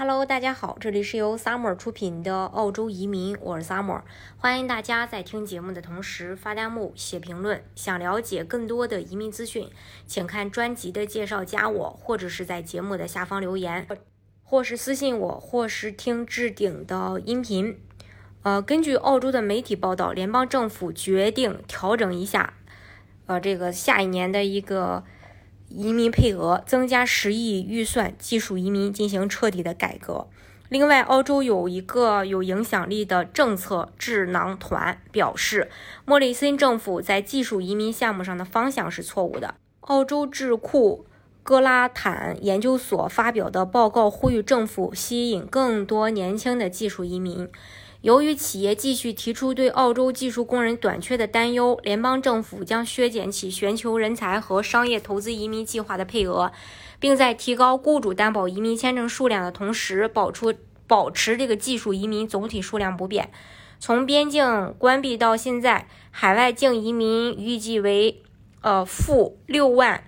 Hello，大家好，这里是由 Summer 出品的澳洲移民，我是 Summer，欢迎大家在听节目的同时发弹幕、写评论。想了解更多的移民资讯，请看专辑的介绍，加我，或者是在节目的下方留言，或是私信我，或是听置顶的音频。呃，根据澳洲的媒体报道，联邦政府决定调整一下，呃，这个下一年的一个。移民配额增加十亿预算，技术移民进行彻底的改革。另外，澳洲有一个有影响力的政策智囊团表示，莫里森政府在技术移民项目上的方向是错误的。澳洲智库格拉坦研究所发表的报告呼吁政府吸引更多年轻的技术移民。由于企业继续提出对澳洲技术工人短缺的担忧，联邦政府将削减其全球人才和商业投资移民计划的配额，并在提高雇主担保移民签证数量的同时，保出保持这个技术移民总体数量不变。从边境关闭到现在，海外净移民预计为呃负六万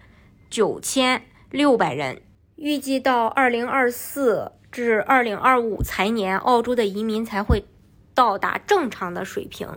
九千六百人。预计到二零二四至二零二五财年，澳洲的移民才会。到达正常的水平。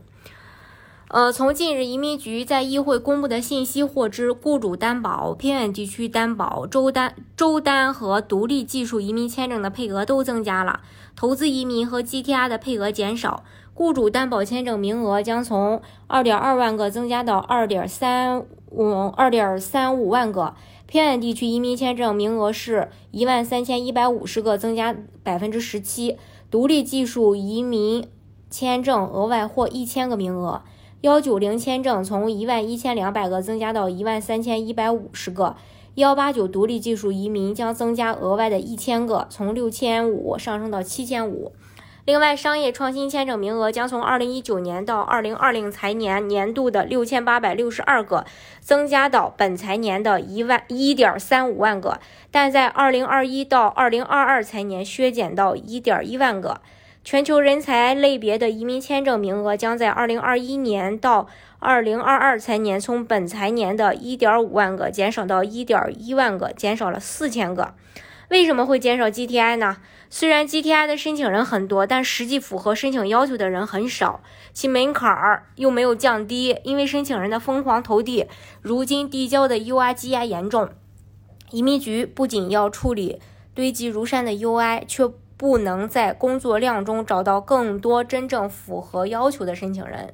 呃，从近日移民局在议会公布的信息获知，雇主担保、偏远地区担保、州单、州单和独立技术移民签证的配额都增加了，投资移民和 GTR 的配额减少。雇主担保签证名额将从2.2万个增加到2.35、2.35万个，偏远地区移民签证名额是一万三千一百五十个，增加百分之十七。独立技术移民。签证额外获一千个名额，幺九零签证从一万一千两百个增加到一万三千一百五十个，幺八九独立技术移民将增加额外的一千个，从六千五上升到七千五。另外，商业创新签证名额将从二零一九年到二零二零财年年度的六千八百六十二个，增加到本财年的一万一点三五万个，但在二零二一到二零二二财年削减到一点一万个。全球人才类别的移民签证名额将在2021年到2022财年从本财年的1.5万个减少到1.1万个，减少了4000个。为什么会减少 GTI 呢？虽然 GTI 的申请人很多，但实际符合申请要求的人很少，其门槛儿又没有降低，因为申请人的疯狂投递，如今递交的 UI 积压严重。移民局不仅要处理堆积如山的 UI，却不能在工作量中找到更多真正符合要求的申请人。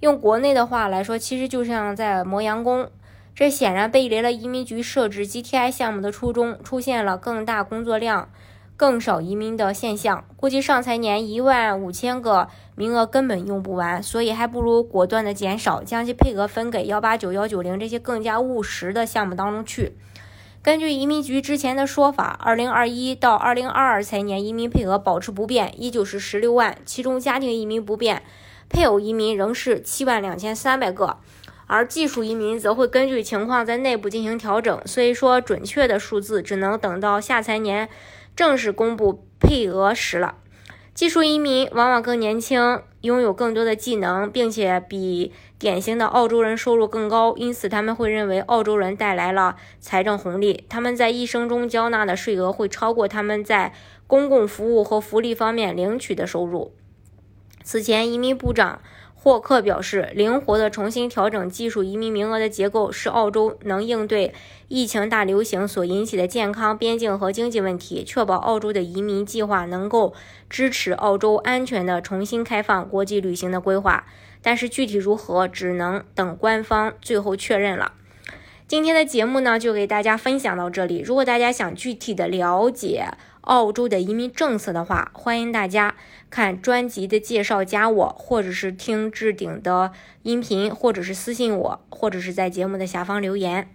用国内的话来说，其实就像在磨洋工。这显然背离了移民局设置 GTI 项目的初衷，出现了更大工作量、更少移民的现象。估计上财年一万五千个名额根本用不完，所以还不如果断的减少，将其配额分给幺八九、幺九零这些更加务实的项目当中去。根据移民局之前的说法，二零二一到二零二二财年移民配额保持不变，依旧是十六万，其中家庭移民不变，配偶移民仍是七万两千三百个，而技术移民则会根据情况在内部进行调整，所以说准确的数字只能等到下财年正式公布配额时了。技术移民往往更年轻，拥有更多的技能，并且比典型的澳洲人收入更高，因此他们会认为澳洲人带来了财政红利。他们在一生中交纳的税额会超过他们在公共服务和福利方面领取的收入。此前，移民部长。霍克表示，灵活地重新调整技术移民名额的结构，是澳洲能应对疫情大流行所引起的健康、边境和经济问题，确保澳洲的移民计划能够支持澳洲安全的重新开放国际旅行的规划。但是具体如何，只能等官方最后确认了。今天的节目呢，就给大家分享到这里。如果大家想具体的了解，澳洲的移民政策的话，欢迎大家看专辑的介绍，加我，或者是听置顶的音频，或者是私信我，或者是在节目的下方留言。